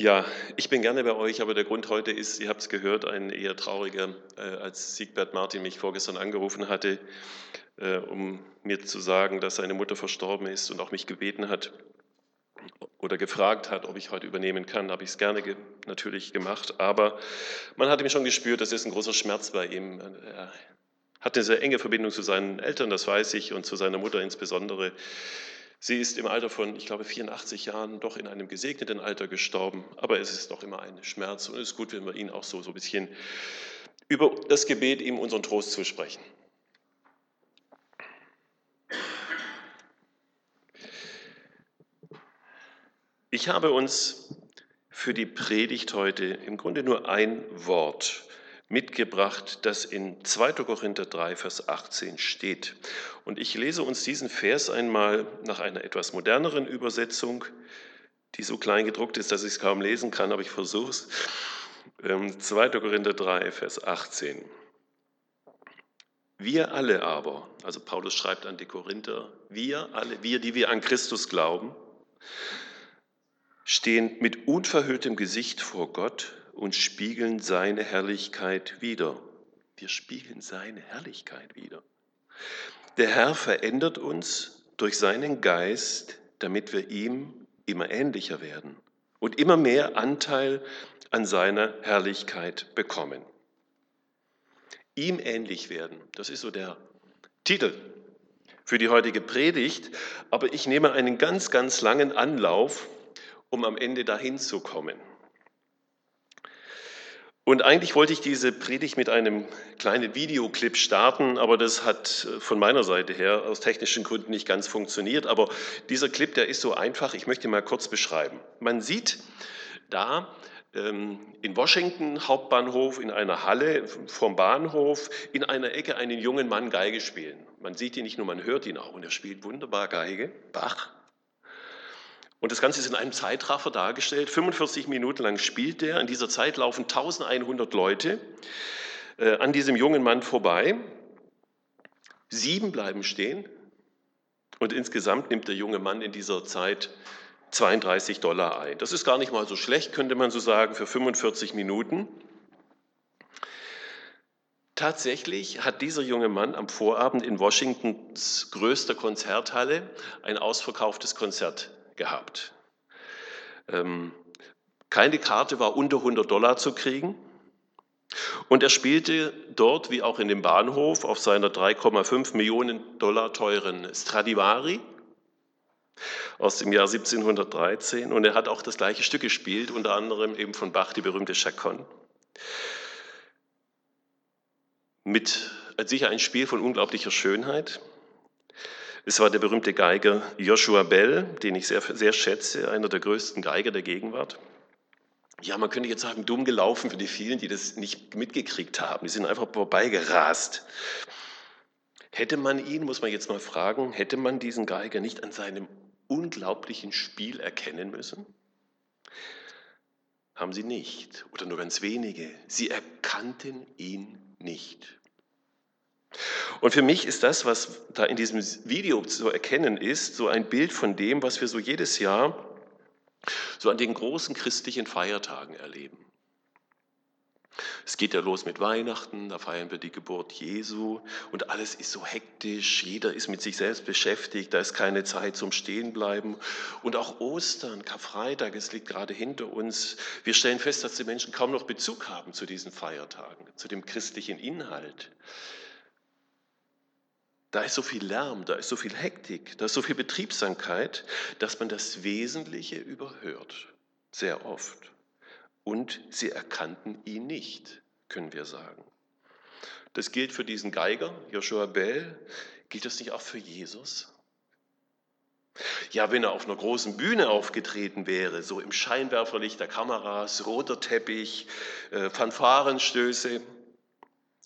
Ja, ich bin gerne bei euch, aber der Grund heute ist, ihr habt es gehört, ein eher trauriger, äh, als Siegbert Martin mich vorgestern angerufen hatte, äh, um mir zu sagen, dass seine Mutter verstorben ist und auch mich gebeten hat oder gefragt hat, ob ich heute übernehmen kann, habe ich es gerne ge natürlich gemacht. Aber man hat ihm schon gespürt, das ist ein großer Schmerz bei ihm. Er hat eine sehr enge Verbindung zu seinen Eltern, das weiß ich, und zu seiner Mutter insbesondere. Sie ist im Alter von, ich glaube, 84 Jahren doch in einem gesegneten Alter gestorben, aber es ist doch immer ein Schmerz und es ist gut, wenn wir ihn auch so, so ein bisschen über das Gebet ihm unseren Trost zusprechen. Ich habe uns für die Predigt heute im Grunde nur ein Wort mitgebracht, das in 2. Korinther 3, Vers 18 steht. Und ich lese uns diesen Vers einmal nach einer etwas moderneren Übersetzung, die so klein gedruckt ist, dass ich es kaum lesen kann, aber ich versuche es. 2. Ähm, Korinther 3, Vers 18. Wir alle aber, also Paulus schreibt an die Korinther, wir alle, wir, die wir an Christus glauben, stehen mit unverhülltem Gesicht vor Gott und spiegeln seine Herrlichkeit wider. Wir spiegeln seine Herrlichkeit wider. Der Herr verändert uns durch seinen Geist, damit wir ihm immer ähnlicher werden und immer mehr Anteil an seiner Herrlichkeit bekommen. Ihm ähnlich werden, das ist so der Titel für die heutige Predigt, aber ich nehme einen ganz, ganz langen Anlauf, um am Ende dahin zu kommen. Und eigentlich wollte ich diese Predigt mit einem kleinen Videoclip starten, aber das hat äh, von meiner Seite her aus technischen Gründen nicht ganz funktioniert. Aber dieser Clip, der ist so einfach, ich möchte ihn mal kurz beschreiben. Man sieht da ähm, in Washington, Hauptbahnhof, in einer Halle vom Bahnhof, in einer Ecke einen jungen Mann Geige spielen. Man sieht ihn nicht nur, man hört ihn auch und er spielt wunderbar Geige, Bach. Und das Ganze ist in einem Zeitraffer dargestellt. 45 Minuten lang spielt er. In dieser Zeit laufen 1100 Leute äh, an diesem jungen Mann vorbei. Sieben bleiben stehen. Und insgesamt nimmt der junge Mann in dieser Zeit 32 Dollar ein. Das ist gar nicht mal so schlecht, könnte man so sagen, für 45 Minuten. Tatsächlich hat dieser junge Mann am Vorabend in Washingtons größter Konzerthalle ein ausverkauftes Konzert gehabt. Ähm, keine Karte war unter 100 Dollar zu kriegen. Und er spielte dort, wie auch in dem Bahnhof, auf seiner 3,5 Millionen Dollar teuren Stradivari aus dem Jahr 1713. Und er hat auch das gleiche Stück gespielt, unter anderem eben von Bach, die berühmte Chaconne. Mit sicher ein Spiel von unglaublicher Schönheit. Es war der berühmte Geiger Joshua Bell, den ich sehr, sehr schätze, einer der größten Geiger der Gegenwart. Ja, man könnte jetzt sagen, dumm gelaufen für die vielen, die das nicht mitgekriegt haben. Die sind einfach vorbeigerast. Hätte man ihn, muss man jetzt mal fragen, hätte man diesen Geiger nicht an seinem unglaublichen Spiel erkennen müssen? Haben sie nicht, oder nur ganz wenige. Sie erkannten ihn nicht. Und für mich ist das, was da in diesem Video zu erkennen ist, so ein Bild von dem, was wir so jedes Jahr so an den großen christlichen Feiertagen erleben. Es geht ja los mit Weihnachten, da feiern wir die Geburt Jesu und alles ist so hektisch, jeder ist mit sich selbst beschäftigt, da ist keine Zeit zum Stehenbleiben. Und auch Ostern, Karfreitag, es liegt gerade hinter uns. Wir stellen fest, dass die Menschen kaum noch Bezug haben zu diesen Feiertagen, zu dem christlichen Inhalt. Da ist so viel Lärm, da ist so viel Hektik, da ist so viel Betriebsamkeit, dass man das Wesentliche überhört, sehr oft. Und sie erkannten ihn nicht, können wir sagen. Das gilt für diesen Geiger, Joshua Bell. Gilt das nicht auch für Jesus? Ja, wenn er auf einer großen Bühne aufgetreten wäre, so im Scheinwerferlicht der Kameras, roter Teppich, äh, Fanfarenstöße,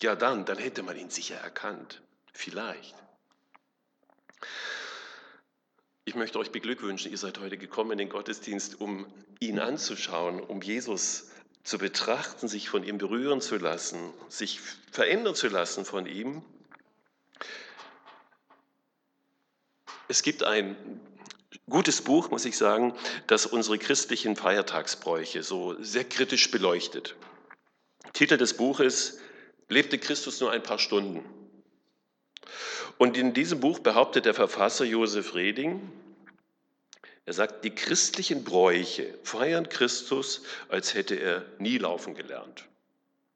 ja dann, dann hätte man ihn sicher erkannt. Vielleicht. Ich möchte euch beglückwünschen, ihr seid heute gekommen in den Gottesdienst, um ihn anzuschauen, um Jesus zu betrachten, sich von ihm berühren zu lassen, sich verändern zu lassen von ihm. Es gibt ein gutes Buch, muss ich sagen, das unsere christlichen Feiertagsbräuche so sehr kritisch beleuchtet. Titel des Buches Lebte Christus nur ein paar Stunden? Und in diesem Buch behauptet der Verfasser Josef Reding, er sagt, die christlichen Bräuche feiern Christus, als hätte er nie laufen gelernt.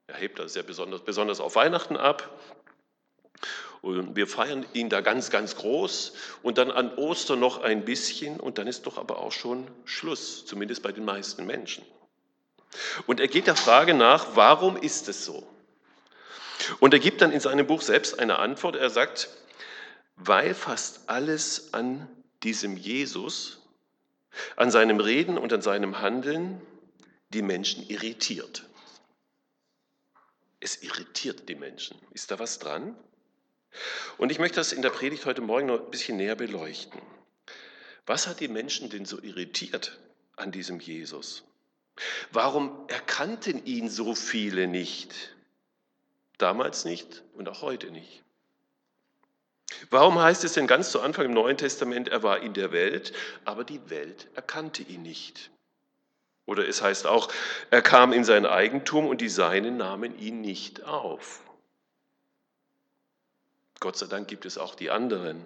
Er hebt das sehr besonders, besonders auf Weihnachten ab. Und wir feiern ihn da ganz, ganz groß und dann an Ostern noch ein bisschen und dann ist doch aber auch schon Schluss, zumindest bei den meisten Menschen. Und er geht der Frage nach, warum ist es so? Und er gibt dann in seinem Buch selbst eine Antwort. Er sagt, weil fast alles an diesem Jesus, an seinem Reden und an seinem Handeln die Menschen irritiert. Es irritiert die Menschen. Ist da was dran? Und ich möchte das in der Predigt heute Morgen noch ein bisschen näher beleuchten. Was hat die Menschen denn so irritiert an diesem Jesus? Warum erkannten ihn so viele nicht? Damals nicht und auch heute nicht. Warum heißt es denn ganz zu Anfang im Neuen Testament, er war in der Welt, aber die Welt erkannte ihn nicht? Oder es heißt auch, er kam in sein Eigentum und die Seinen nahmen ihn nicht auf. Gott sei Dank gibt es auch die anderen.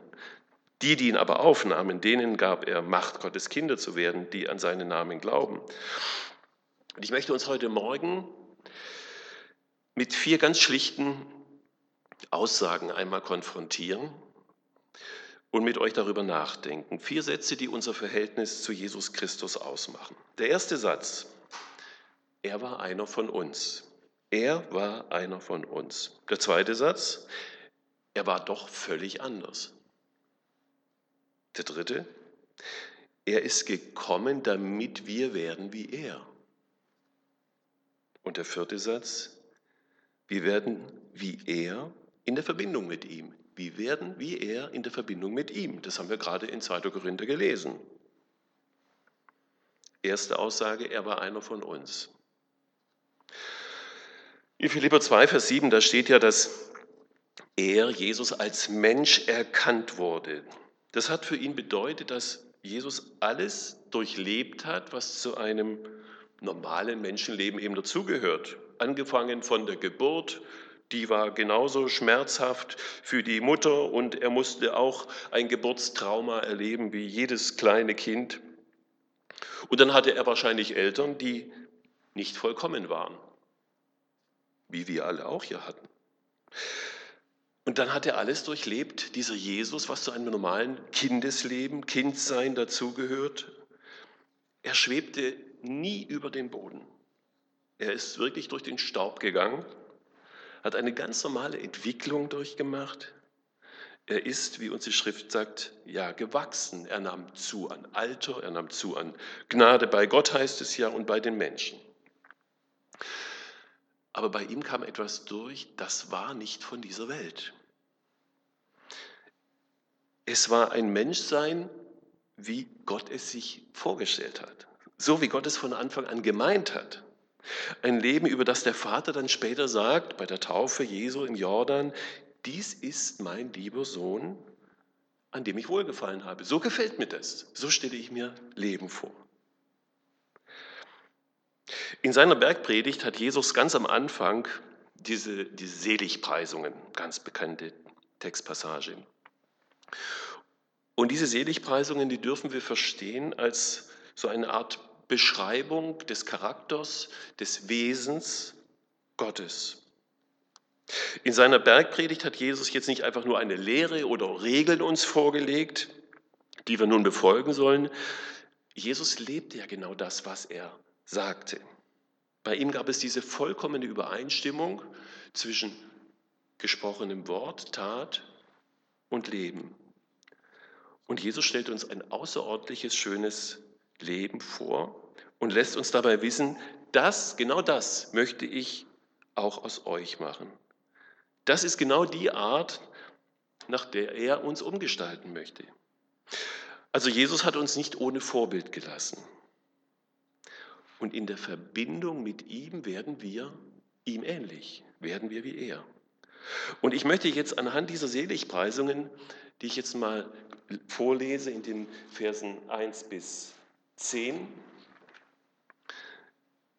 Die, die ihn aber aufnahmen, denen gab er Macht, Gottes Kinder zu werden, die an seinen Namen glauben. Und ich möchte uns heute Morgen mit vier ganz schlichten Aussagen einmal konfrontieren und mit euch darüber nachdenken. Vier Sätze, die unser Verhältnis zu Jesus Christus ausmachen. Der erste Satz, er war einer von uns. Er war einer von uns. Der zweite Satz, er war doch völlig anders. Der dritte, er ist gekommen, damit wir werden wie er. Und der vierte Satz, wir werden wie er in der Verbindung mit ihm. Wir werden wie er in der Verbindung mit ihm. Das haben wir gerade in 2. Korinther gelesen. Erste Aussage, er war einer von uns. In Philipper 2, Vers 7, da steht ja, dass er, Jesus, als Mensch erkannt wurde. Das hat für ihn bedeutet, dass Jesus alles durchlebt hat, was zu einem normalen Menschenleben eben dazugehört. Angefangen von der Geburt, die war genauso schmerzhaft für die Mutter und er musste auch ein Geburtstrauma erleben wie jedes kleine Kind. Und dann hatte er wahrscheinlich Eltern, die nicht vollkommen waren, wie wir alle auch hier hatten. Und dann hat er alles durchlebt, dieser Jesus, was zu einem normalen Kindesleben, Kindsein dazugehört. Er schwebte nie über dem Boden. Er ist wirklich durch den Staub gegangen, hat eine ganz normale Entwicklung durchgemacht. Er ist, wie uns die Schrift sagt, ja gewachsen. Er nahm zu an Alter, er nahm zu an Gnade bei Gott heißt es ja und bei den Menschen. Aber bei ihm kam etwas durch, das war nicht von dieser Welt. Es war ein Menschsein, wie Gott es sich vorgestellt hat. So wie Gott es von Anfang an gemeint hat. Ein Leben, über das der Vater dann später sagt, bei der Taufe Jesu im Jordan, dies ist mein lieber Sohn, an dem ich wohlgefallen habe. So gefällt mir das. So stelle ich mir Leben vor. In seiner Bergpredigt hat Jesus ganz am Anfang diese, diese Seligpreisungen, ganz bekannte Textpassage. Und diese Seligpreisungen, die dürfen wir verstehen als so eine Art Beschreibung des Charakters, des Wesens Gottes. In seiner Bergpredigt hat Jesus jetzt nicht einfach nur eine Lehre oder Regeln uns vorgelegt, die wir nun befolgen sollen. Jesus lebte ja genau das, was er sagte. Bei ihm gab es diese vollkommene Übereinstimmung zwischen gesprochenem Wort, Tat und Leben. Und Jesus stellt uns ein außerordentliches, schönes Leben vor und lässt uns dabei wissen, das, genau das möchte ich auch aus euch machen. Das ist genau die Art, nach der er uns umgestalten möchte. Also Jesus hat uns nicht ohne Vorbild gelassen. Und in der Verbindung mit ihm werden wir ihm ähnlich, werden wir wie er. Und ich möchte jetzt anhand dieser Seligpreisungen die ich jetzt mal vorlese in den Versen 1 bis 10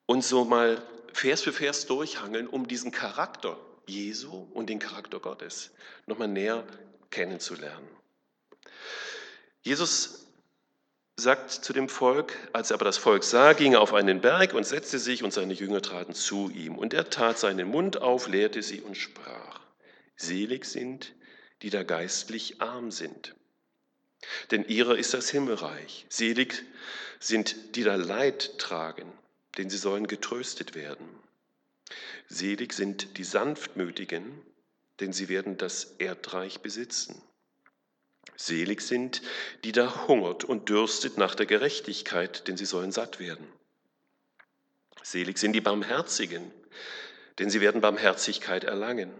und so mal Vers für Vers durchhangeln, um diesen Charakter Jesu und den Charakter Gottes nochmal näher kennenzulernen. Jesus sagt zu dem Volk, als er aber das Volk sah, ging er auf einen Berg und setzte sich und seine Jünger traten zu ihm. Und er tat seinen Mund auf, lehrte sie und sprach, selig sind, die da geistlich arm sind. Denn ihrer ist das Himmelreich. Selig sind, die da Leid tragen, denn sie sollen getröstet werden. Selig sind die Sanftmütigen, denn sie werden das Erdreich besitzen. Selig sind, die da hungert und dürstet nach der Gerechtigkeit, denn sie sollen satt werden. Selig sind die Barmherzigen, denn sie werden Barmherzigkeit erlangen.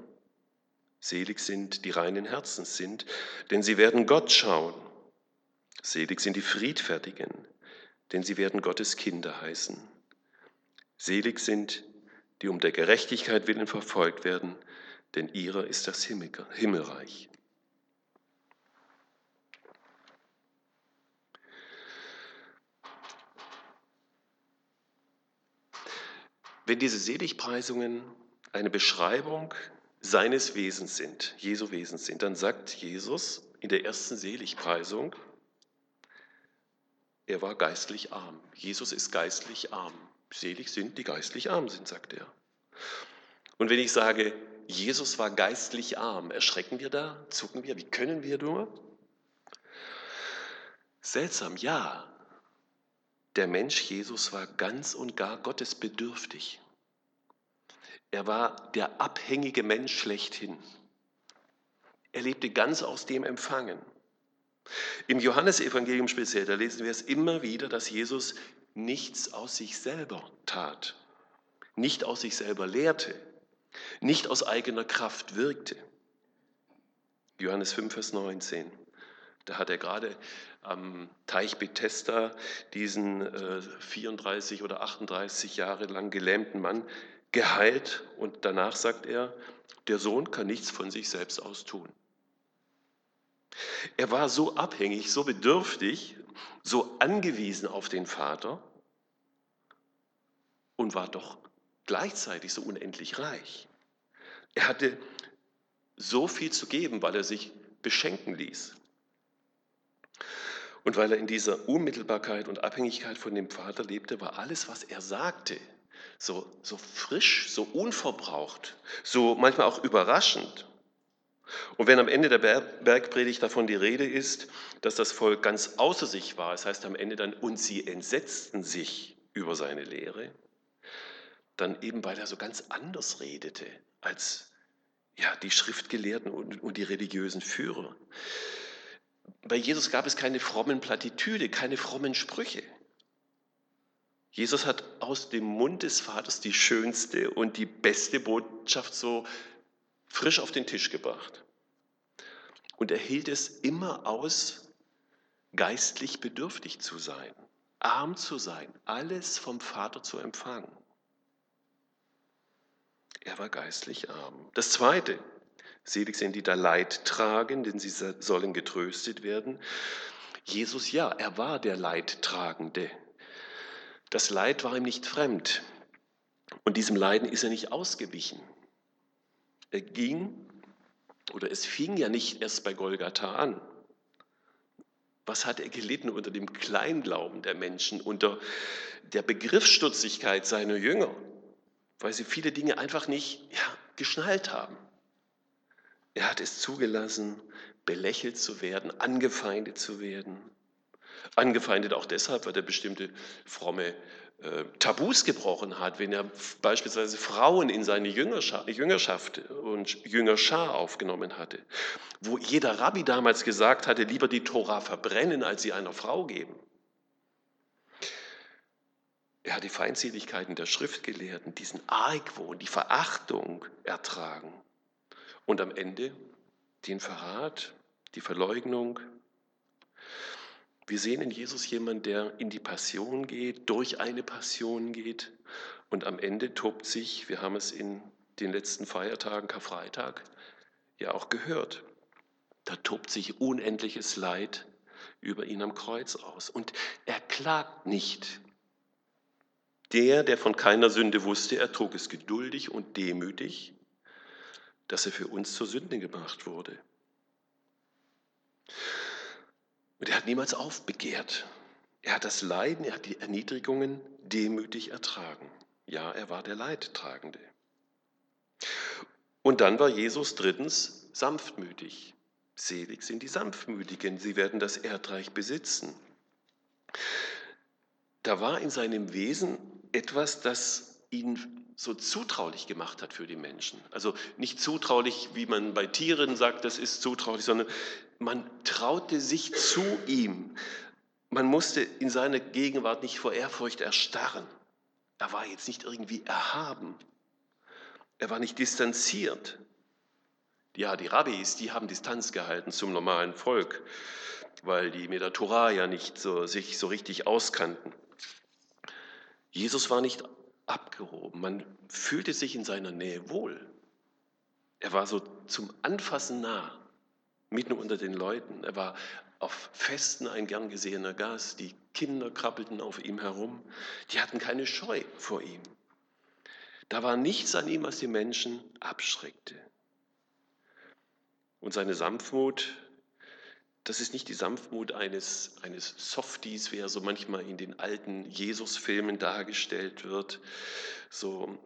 Selig sind die reinen Herzens sind, denn sie werden Gott schauen. Selig sind die Friedfertigen, denn sie werden Gottes Kinder heißen. Selig sind, die um der Gerechtigkeit willen verfolgt werden, denn ihrer ist das Himmelreich. Wenn diese Seligpreisungen eine Beschreibung seines Wesens sind, Jesu Wesens sind, dann sagt Jesus in der ersten Seligpreisung, er war geistlich arm. Jesus ist geistlich arm. Selig sind, die geistlich arm sind, sagt er. Und wenn ich sage, Jesus war geistlich arm, erschrecken wir da, zucken wir, wie können wir nur? Seltsam, ja. Der Mensch Jesus war ganz und gar gottesbedürftig. Er war der abhängige Mensch schlechthin. Er lebte ganz aus dem Empfangen. Im Johannesevangelium speziell, da lesen wir es immer wieder, dass Jesus nichts aus sich selber tat, nicht aus sich selber lehrte, nicht aus eigener Kraft wirkte. Johannes 5, Vers 19. Da hat er gerade am Teich Bethesda diesen äh, 34 oder 38 Jahre lang gelähmten Mann geheilt und danach sagt er, der Sohn kann nichts von sich selbst aus tun. Er war so abhängig, so bedürftig, so angewiesen auf den Vater und war doch gleichzeitig so unendlich reich. Er hatte so viel zu geben, weil er sich beschenken ließ. Und weil er in dieser Unmittelbarkeit und Abhängigkeit von dem Vater lebte, war alles, was er sagte, so, so frisch, so unverbraucht, so manchmal auch überraschend. Und wenn am Ende der Bergpredigt davon die Rede ist, dass das Volk ganz außer sich war, das heißt am Ende dann, und sie entsetzten sich über seine Lehre, dann eben, weil er so ganz anders redete als ja, die Schriftgelehrten und, und die religiösen Führer. Bei Jesus gab es keine frommen Plattitüde, keine frommen Sprüche. Jesus hat aus dem Mund des Vaters die schönste und die beste Botschaft so frisch auf den Tisch gebracht. Und er hielt es immer aus, geistlich bedürftig zu sein, arm zu sein, alles vom Vater zu empfangen. Er war geistlich arm. Das Zweite, selig sind die da Leid tragen, denn sie sollen getröstet werden. Jesus, ja, er war der Leidtragende. Das Leid war ihm nicht fremd. Und diesem Leiden ist er nicht ausgewichen. Er ging, oder es fing ja nicht erst bei Golgatha an. Was hat er gelitten unter dem Kleinglauben der Menschen, unter der Begriffsstutzigkeit seiner Jünger, weil sie viele Dinge einfach nicht ja, geschnallt haben. Er hat es zugelassen, belächelt zu werden, angefeindet zu werden. Angefeindet auch deshalb, weil er bestimmte fromme äh, Tabus gebrochen hat, wenn er beispielsweise Frauen in seine Jüngerschaft und Jüngerschar aufgenommen hatte, wo jeder Rabbi damals gesagt hatte, lieber die Tora verbrennen, als sie einer Frau geben. Er hat die Feindseligkeiten der Schriftgelehrten, diesen Argwohn, die Verachtung ertragen und am Ende den Verrat, die Verleugnung, wir sehen in Jesus jemanden, der in die Passion geht, durch eine Passion geht und am Ende tobt sich, wir haben es in den letzten Feiertagen, Karfreitag, ja auch gehört, Da tobt sich unendliches Leid über ihn am Kreuz aus. Und er klagt nicht. Der, der von keiner Sünde wusste, er trug es geduldig und demütig, dass er für uns zur Sünde gemacht wurde. Und er hat niemals aufbegehrt. Er hat das Leiden, er hat die Erniedrigungen demütig ertragen. Ja, er war der Leidtragende. Und dann war Jesus drittens sanftmütig. Selig sind die Sanftmütigen, sie werden das Erdreich besitzen. Da war in seinem Wesen etwas, das ihn so zutraulich gemacht hat für die Menschen. Also nicht zutraulich, wie man bei Tieren sagt, das ist zutraulich, sondern man traute sich zu ihm. Man musste in seiner Gegenwart nicht vor Ehrfurcht erstarren. Er war jetzt nicht irgendwie erhaben. Er war nicht distanziert. Ja, die Rabbis, die haben Distanz gehalten zum normalen Volk, weil die mit der Torah ja nicht so, sich so richtig auskannten. Jesus war nicht abgehoben. Man fühlte sich in seiner Nähe wohl. Er war so zum Anfassen nah, mitten unter den Leuten. Er war auf Festen ein gern gesehener Gast. Die Kinder krabbelten auf ihm herum. Die hatten keine Scheu vor ihm. Da war nichts an ihm, was die Menschen abschreckte. Und seine Sanftmut, das ist nicht die Sanftmut eines, eines Softies, wie er so manchmal in den alten Jesus-Filmen dargestellt wird. So,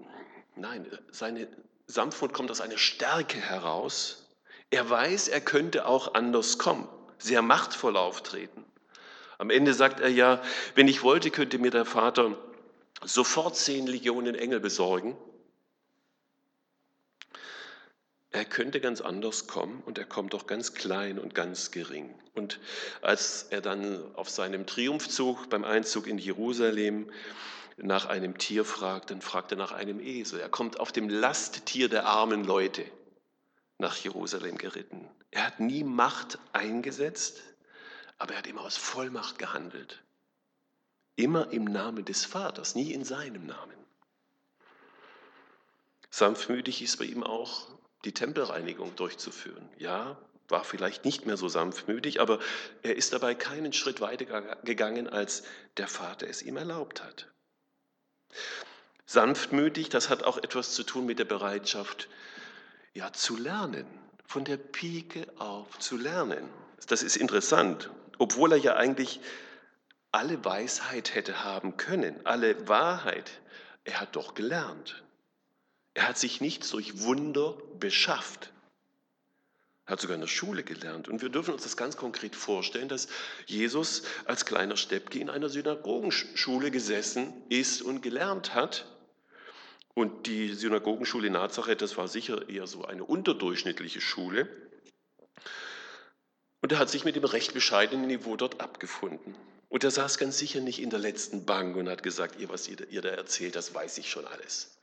nein, seine Sanftmut kommt aus einer Stärke heraus. Er weiß, er könnte auch anders kommen, sehr machtvoll auftreten. Am Ende sagt er ja, wenn ich wollte, könnte mir der Vater sofort zehn Legionen Engel besorgen er könnte ganz anders kommen und er kommt doch ganz klein und ganz gering. Und als er dann auf seinem Triumphzug beim Einzug in Jerusalem nach einem Tier fragt, dann fragt er nach einem Esel. Er kommt auf dem Lasttier der armen Leute nach Jerusalem geritten. Er hat nie Macht eingesetzt, aber er hat immer aus Vollmacht gehandelt. Immer im Namen des Vaters, nie in seinem Namen. Sanftmütig ist bei ihm auch die Tempelreinigung durchzuführen. Ja, war vielleicht nicht mehr so sanftmütig, aber er ist dabei keinen Schritt weiter gegangen, als der Vater es ihm erlaubt hat. Sanftmütig, das hat auch etwas zu tun mit der Bereitschaft, ja, zu lernen, von der Pike auf zu lernen. Das ist interessant, obwohl er ja eigentlich alle Weisheit hätte haben können, alle Wahrheit, er hat doch gelernt. Er hat sich nichts durch Wunder beschafft. Er hat sogar in der Schule gelernt. Und wir dürfen uns das ganz konkret vorstellen, dass Jesus als kleiner Steppke in einer Synagogenschule gesessen ist und gelernt hat. Und die Synagogenschule in Nazareth, das war sicher eher so eine unterdurchschnittliche Schule. Und er hat sich mit dem recht bescheidenen Niveau dort abgefunden. Und er saß ganz sicher nicht in der letzten Bank und hat gesagt, ihr, was ihr, ihr da erzählt, das weiß ich schon alles.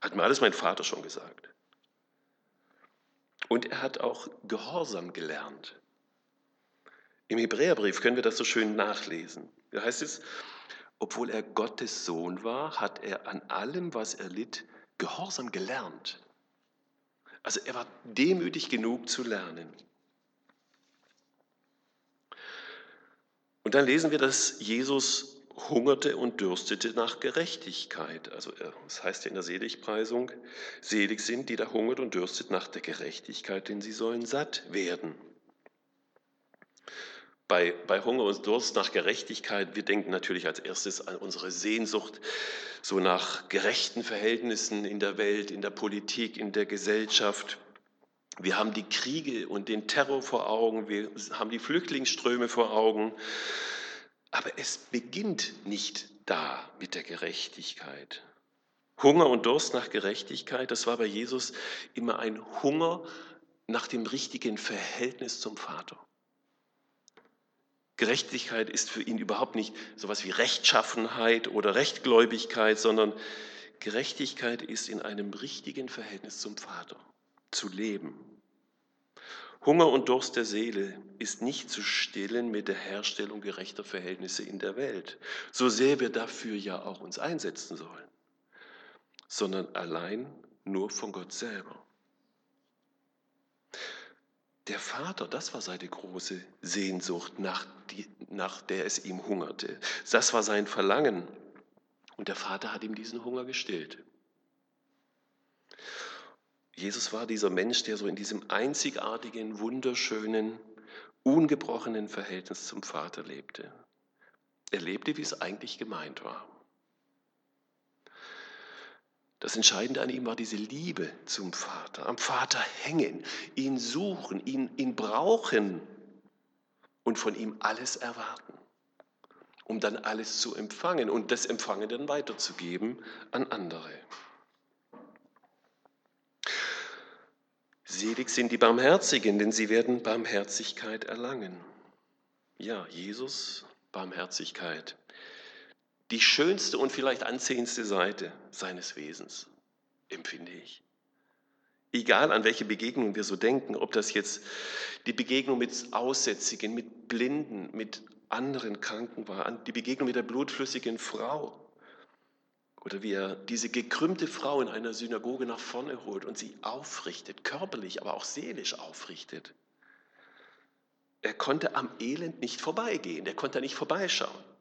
Hat mir alles mein Vater schon gesagt. Und er hat auch Gehorsam gelernt. Im Hebräerbrief können wir das so schön nachlesen. Da heißt es, obwohl er Gottes Sohn war, hat er an allem, was er litt, Gehorsam gelernt. Also er war demütig genug zu lernen. Und dann lesen wir, dass Jesus hungerte und dürstete nach Gerechtigkeit. Also das heißt ja in der Seligpreisung, selig sind, die da hungert und dürstet nach der Gerechtigkeit, denn sie sollen satt werden. Bei, bei Hunger und Durst nach Gerechtigkeit, wir denken natürlich als erstes an unsere Sehnsucht so nach gerechten Verhältnissen in der Welt, in der Politik, in der Gesellschaft. Wir haben die Kriege und den Terror vor Augen, wir haben die Flüchtlingsströme vor Augen. Aber es beginnt nicht da mit der Gerechtigkeit. Hunger und Durst nach Gerechtigkeit, das war bei Jesus immer ein Hunger nach dem richtigen Verhältnis zum Vater. Gerechtigkeit ist für ihn überhaupt nicht so etwas wie Rechtschaffenheit oder Rechtgläubigkeit, sondern Gerechtigkeit ist in einem richtigen Verhältnis zum Vater zu leben. Hunger und Durst der Seele ist nicht zu stillen mit der Herstellung gerechter Verhältnisse in der Welt, so sehr wir dafür ja auch uns einsetzen sollen, sondern allein nur von Gott selber. Der Vater, das war seine große Sehnsucht, nach, die, nach der es ihm hungerte. Das war sein Verlangen. Und der Vater hat ihm diesen Hunger gestillt. Jesus war dieser Mensch, der so in diesem einzigartigen, wunderschönen, ungebrochenen Verhältnis zum Vater lebte. Er lebte, wie es eigentlich gemeint war. Das Entscheidende an ihm war diese Liebe zum Vater, am Vater hängen, ihn suchen, ihn, ihn brauchen und von ihm alles erwarten, um dann alles zu empfangen und das Empfangen dann weiterzugeben an andere. Selig sind die Barmherzigen, denn sie werden Barmherzigkeit erlangen. Ja, Jesus, Barmherzigkeit die schönste und vielleicht anzehendste Seite seines Wesens, empfinde ich. Egal an welche Begegnung wir so denken, ob das jetzt die Begegnung mit Aussätzigen, mit Blinden, mit anderen Kranken war, die Begegnung mit der blutflüssigen Frau oder wie er diese gekrümmte Frau in einer Synagoge nach vorne holt und sie aufrichtet, körperlich, aber auch seelisch aufrichtet. Er konnte am Elend nicht vorbeigehen, er konnte nicht vorbeischauen.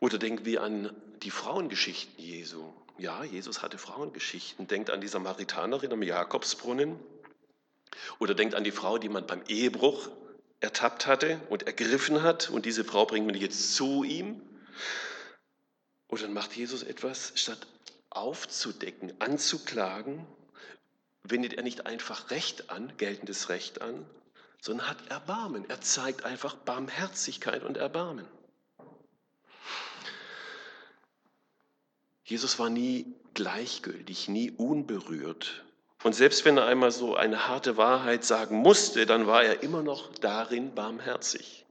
Oder denken wir an die Frauengeschichten Jesu. Ja, Jesus hatte Frauengeschichten. Denkt an die Samaritanerin am Jakobsbrunnen. Oder denkt an die Frau, die man beim Ehebruch ertappt hatte und ergriffen hat. Und diese Frau bringt man jetzt zu ihm. Oder dann macht Jesus etwas, statt aufzudecken, anzuklagen, wendet er nicht einfach Recht an, geltendes Recht an, sondern hat Erbarmen. Er zeigt einfach Barmherzigkeit und Erbarmen. Jesus war nie gleichgültig, nie unberührt. Und selbst wenn er einmal so eine harte Wahrheit sagen musste, dann war er immer noch darin barmherzig.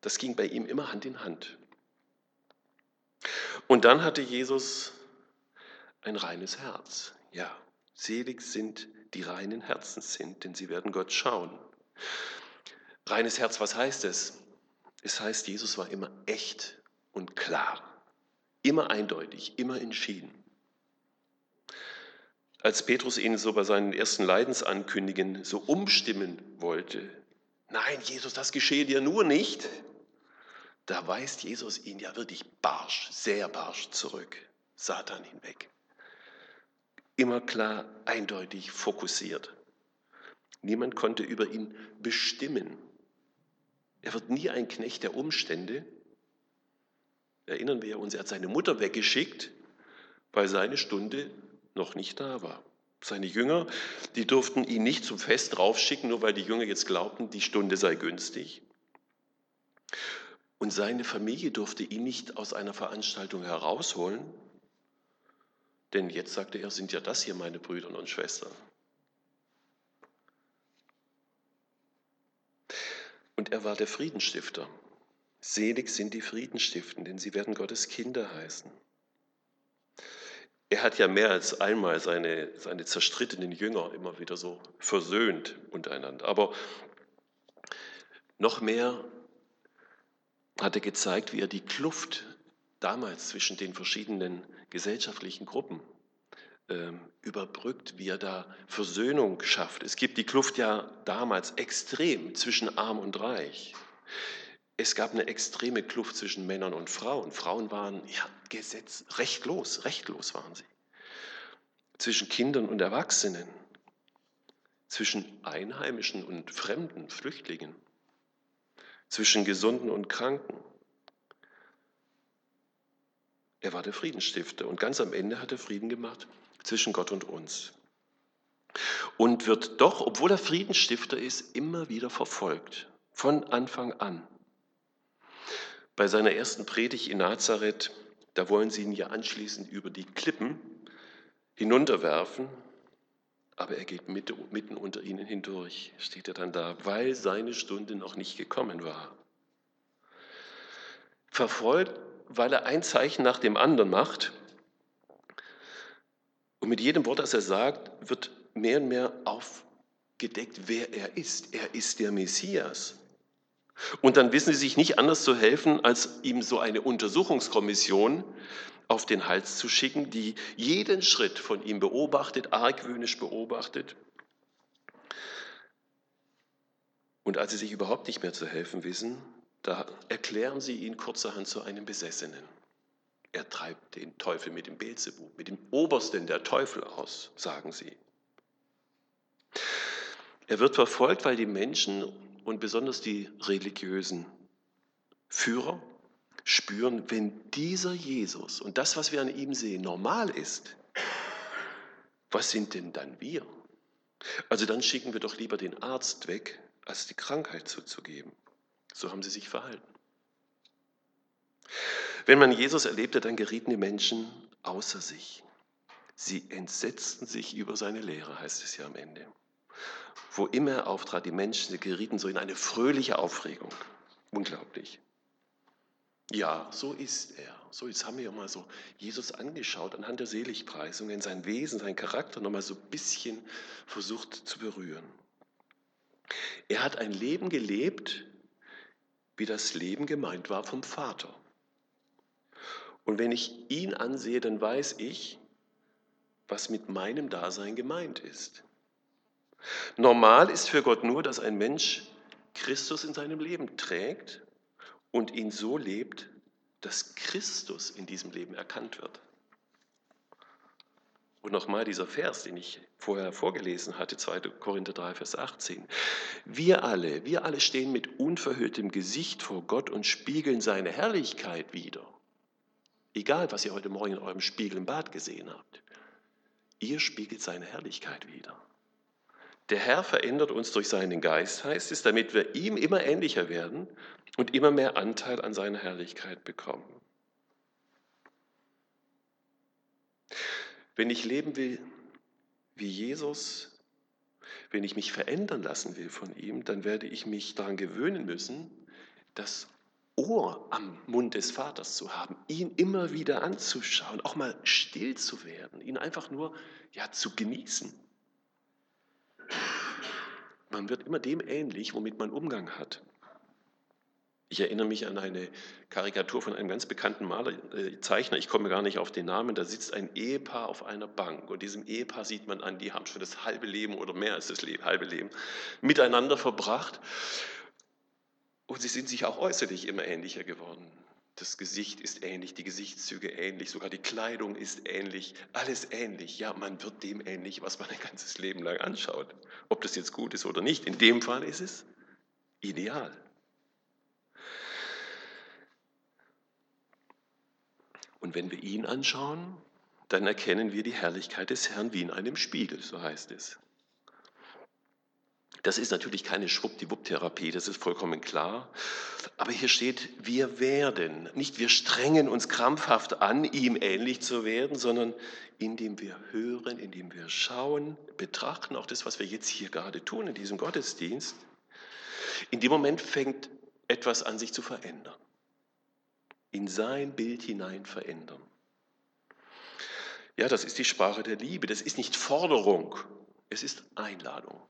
Das ging bei ihm immer Hand in Hand. Und dann hatte Jesus ein reines Herz. Ja, selig sind die reinen Herzens sind, denn sie werden Gott schauen. Reines Herz, was heißt es? Es heißt, Jesus war immer echt und klar. Immer eindeutig, immer entschieden. Als Petrus ihn so bei seinen ersten Leidensankündigen so umstimmen wollte, nein, Jesus, das geschehe dir nur nicht, da weist Jesus ihn ja wirklich barsch, sehr barsch zurück, Satan hinweg. Immer klar, eindeutig, fokussiert. Niemand konnte über ihn bestimmen. Er wird nie ein Knecht der Umstände, Erinnern wir uns, er hat seine Mutter weggeschickt, weil seine Stunde noch nicht da war. Seine Jünger, die durften ihn nicht zum Fest draufschicken, nur weil die Jünger jetzt glaubten, die Stunde sei günstig. Und seine Familie durfte ihn nicht aus einer Veranstaltung herausholen, denn jetzt sagte er, sind ja das hier meine Brüder und Schwestern. Und er war der Friedensstifter. Selig sind die Friedenstiften, denn sie werden Gottes Kinder heißen. Er hat ja mehr als einmal seine, seine zerstrittenen Jünger immer wieder so versöhnt untereinander. Aber noch mehr hat er gezeigt, wie er die Kluft damals zwischen den verschiedenen gesellschaftlichen Gruppen ähm, überbrückt, wie er da Versöhnung schafft. Es gibt die Kluft ja damals extrem zwischen arm und reich. Es gab eine extreme Kluft zwischen Männern und Frauen. Frauen waren ja, Gesetz, rechtlos, rechtlos waren sie. Zwischen Kindern und Erwachsenen, zwischen Einheimischen und Fremden, Flüchtlingen, zwischen Gesunden und Kranken. Er war der Friedensstifter und ganz am Ende hat er Frieden gemacht zwischen Gott und uns. Und wird doch, obwohl er Friedensstifter ist, immer wieder verfolgt, von Anfang an. Bei seiner ersten Predigt in Nazareth, da wollen sie ihn ja anschließend über die Klippen hinunterwerfen, aber er geht mitten unter ihnen hindurch, steht er dann da, weil seine Stunde noch nicht gekommen war. Verfolgt, weil er ein Zeichen nach dem anderen macht. Und mit jedem Wort, das er sagt, wird mehr und mehr aufgedeckt, wer er ist. Er ist der Messias. Und dann wissen sie sich nicht anders zu helfen, als ihm so eine Untersuchungskommission auf den Hals zu schicken, die jeden Schritt von ihm beobachtet, argwöhnisch beobachtet. Und als sie sich überhaupt nicht mehr zu helfen wissen, da erklären sie ihn kurzerhand zu einem Besessenen. Er treibt den Teufel mit dem Beelzebub, mit dem Obersten der Teufel aus, sagen sie. Er wird verfolgt, weil die Menschen und besonders die religiösen Führer spüren, wenn dieser Jesus und das, was wir an ihm sehen, normal ist, was sind denn dann wir? Also dann schicken wir doch lieber den Arzt weg, als die Krankheit zuzugeben. So haben sie sich verhalten. Wenn man Jesus erlebte, dann gerieten die Menschen außer sich. Sie entsetzten sich über seine Lehre, heißt es ja am Ende. Wo immer er auftrat, die Menschen gerieten so in eine fröhliche Aufregung. Unglaublich. Ja, so ist er. So, jetzt haben wir ja mal so Jesus angeschaut anhand der Seligpreisungen, sein Wesen, sein Charakter nochmal so ein bisschen versucht zu berühren. Er hat ein Leben gelebt, wie das Leben gemeint war vom Vater. Und wenn ich ihn ansehe, dann weiß ich, was mit meinem Dasein gemeint ist. Normal ist für Gott nur, dass ein Mensch Christus in seinem Leben trägt und ihn so lebt, dass Christus in diesem Leben erkannt wird. Und nochmal dieser Vers, den ich vorher vorgelesen hatte, 2. Korinther 3, Vers 18. Wir alle, wir alle stehen mit unverhülltem Gesicht vor Gott und spiegeln seine Herrlichkeit wider. Egal, was ihr heute Morgen in eurem Spiegel im Bad gesehen habt. Ihr spiegelt seine Herrlichkeit wider. Der Herr verändert uns durch seinen Geist, heißt es, damit wir ihm immer ähnlicher werden und immer mehr Anteil an seiner Herrlichkeit bekommen. Wenn ich leben will wie Jesus, wenn ich mich verändern lassen will von ihm, dann werde ich mich daran gewöhnen müssen, das Ohr am Mund des Vaters zu haben, ihn immer wieder anzuschauen, auch mal still zu werden, ihn einfach nur ja, zu genießen. Man wird immer dem ähnlich, womit man Umgang hat. Ich erinnere mich an eine Karikatur von einem ganz bekannten Maler, äh, Zeichner, ich komme gar nicht auf den Namen, da sitzt ein Ehepaar auf einer Bank und diesem Ehepaar sieht man an, die haben schon das halbe Leben oder mehr als das halbe Leben miteinander verbracht und sie sind sich auch äußerlich immer ähnlicher geworden. Das Gesicht ist ähnlich, die Gesichtszüge ähnlich, sogar die Kleidung ist ähnlich, alles ähnlich. Ja, man wird dem ähnlich, was man ein ganzes Leben lang anschaut. Ob das jetzt gut ist oder nicht, in dem Fall ist es ideal. Und wenn wir ihn anschauen, dann erkennen wir die Herrlichkeit des Herrn wie in einem Spiegel, so heißt es. Das ist natürlich keine Schwuppdiwupp-Therapie, das ist vollkommen klar. Aber hier steht, wir werden, nicht wir strengen uns krampfhaft an, ihm ähnlich zu werden, sondern indem wir hören, indem wir schauen, betrachten, auch das, was wir jetzt hier gerade tun in diesem Gottesdienst. In dem Moment fängt etwas an sich zu verändern. In sein Bild hinein verändern. Ja, das ist die Sprache der Liebe. Das ist nicht Forderung, es ist Einladung.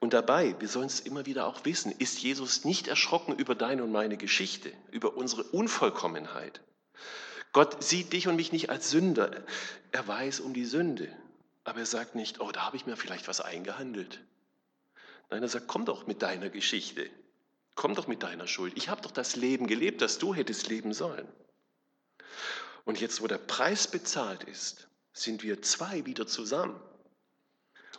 Und dabei, wir sollen es immer wieder auch wissen, ist Jesus nicht erschrocken über deine und meine Geschichte, über unsere Unvollkommenheit. Gott sieht dich und mich nicht als Sünder. Er weiß um die Sünde. Aber er sagt nicht, oh, da habe ich mir vielleicht was eingehandelt. Nein, er sagt, komm doch mit deiner Geschichte. Komm doch mit deiner Schuld. Ich habe doch das Leben gelebt, das du hättest leben sollen. Und jetzt, wo der Preis bezahlt ist, sind wir zwei wieder zusammen.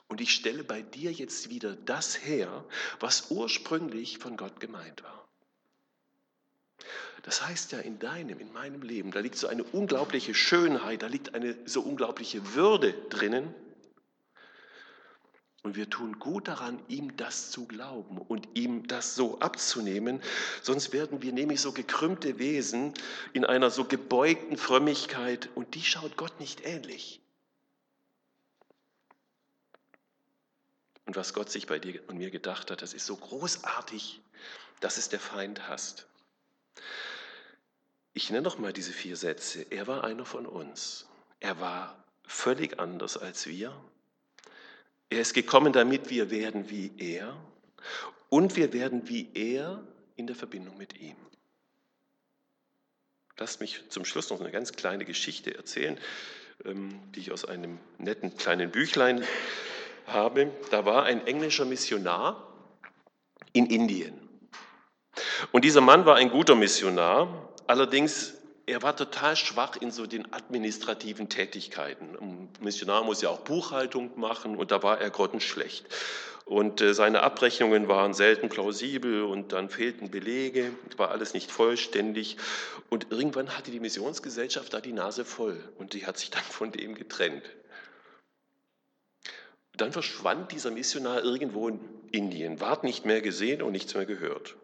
Und ich stelle bei dir jetzt wieder das her, was ursprünglich von Gott gemeint war. Das heißt ja in deinem, in meinem Leben, da liegt so eine unglaubliche Schönheit, da liegt eine so unglaubliche Würde drinnen. Und wir tun gut daran, ihm das zu glauben und ihm das so abzunehmen. Sonst werden wir nämlich so gekrümmte Wesen in einer so gebeugten Frömmigkeit und die schaut Gott nicht ähnlich. Und was Gott sich bei dir und mir gedacht hat, das ist so großartig, dass es der Feind hasst. Ich nenne noch mal diese vier Sätze. Er war einer von uns. Er war völlig anders als wir. Er ist gekommen, damit wir werden wie er. und wir werden wie er in der Verbindung mit ihm. Lasst mich zum Schluss noch eine ganz kleine Geschichte erzählen, ähm, die ich aus einem netten kleinen Büchlein habe. Da war ein englischer Missionar in Indien. Und dieser Mann war ein guter Missionar, allerdings er war total schwach in so den administrativen Tätigkeiten. Ein Missionar muss ja auch Buchhaltung machen und da war er grottenschlecht. Und äh, seine Abrechnungen waren selten plausibel und dann fehlten Belege, war alles nicht vollständig. Und irgendwann hatte die Missionsgesellschaft da die Nase voll und die hat sich dann von dem getrennt. Dann verschwand dieser Missionar irgendwo in Indien, ward nicht mehr gesehen und nichts mehr gehört.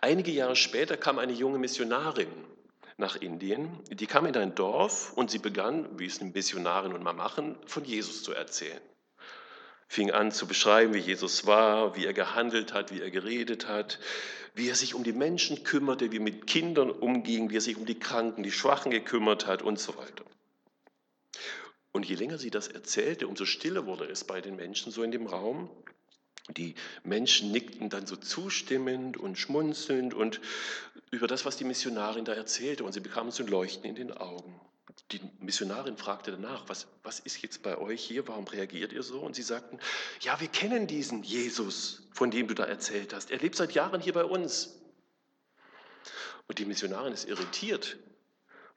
Einige Jahre später kam eine junge Missionarin nach Indien. Die kam in ein Dorf und sie begann, wie es Missionarin nun mal machen, von Jesus zu erzählen fing an zu beschreiben, wie Jesus war, wie er gehandelt hat, wie er geredet hat, wie er sich um die Menschen kümmerte, wie er mit Kindern umging, wie er sich um die Kranken, die Schwachen gekümmert hat und so weiter. Und je länger sie das erzählte, umso stiller wurde es bei den Menschen so in dem Raum. Die Menschen nickten dann so zustimmend und schmunzelnd und über das, was die Missionarin da erzählte, und sie bekamen so ein Leuchten in den Augen die Missionarin fragte danach, was, was ist jetzt bei euch hier, warum reagiert ihr so? Und sie sagten, ja, wir kennen diesen Jesus, von dem du da erzählt hast. Er lebt seit Jahren hier bei uns. Und die Missionarin ist irritiert,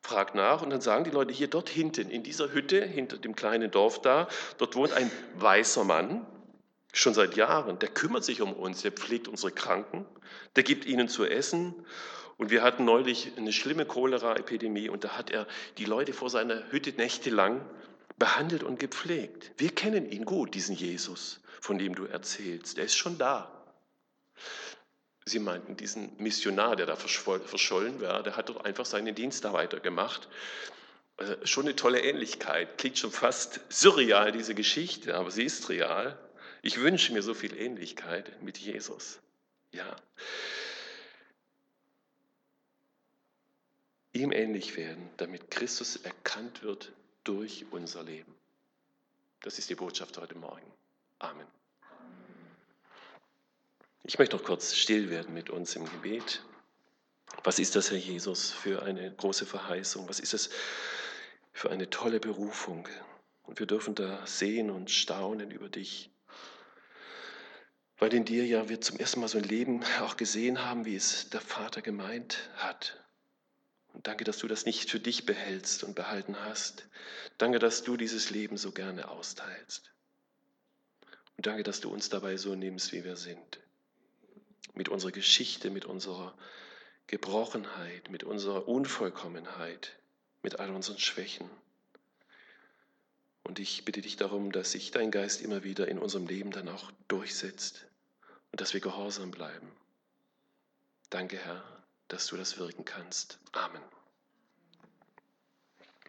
fragt nach und dann sagen die Leute hier dort hinten, in dieser Hütte, hinter dem kleinen Dorf da, dort wohnt ein weißer Mann, schon seit Jahren, der kümmert sich um uns, der pflegt unsere Kranken, der gibt ihnen zu essen und wir hatten neulich eine schlimme Cholera-Epidemie und da hat er die Leute vor seiner Hütte nächtelang behandelt und gepflegt. Wir kennen ihn gut, diesen Jesus, von dem du erzählst. Er ist schon da. Sie meinten, diesen Missionar, der da verschollen war, der hat doch einfach seinen Dienst da weitergemacht. Also schon eine tolle Ähnlichkeit. Klingt schon fast surreal, diese Geschichte, aber sie ist real. Ich wünsche mir so viel Ähnlichkeit mit Jesus. Ja ihm ähnlich werden, damit Christus erkannt wird durch unser Leben. Das ist die Botschaft heute Morgen. Amen. Ich möchte noch kurz still werden mit uns im Gebet. Was ist das, Herr Jesus, für eine große Verheißung? Was ist es für eine tolle Berufung? Und wir dürfen da sehen und staunen über dich. Weil in dir ja wir zum ersten Mal so ein Leben auch gesehen haben, wie es der Vater gemeint hat. Und danke, dass du das nicht für dich behältst und behalten hast. Danke, dass du dieses Leben so gerne austeilst. Und danke, dass du uns dabei so nimmst, wie wir sind. Mit unserer Geschichte, mit unserer Gebrochenheit, mit unserer Unvollkommenheit, mit all unseren Schwächen. Und ich bitte dich darum, dass sich dein Geist immer wieder in unserem Leben dann auch durchsetzt und dass wir gehorsam bleiben. Danke, Herr, dass du das wirken kannst. Amen.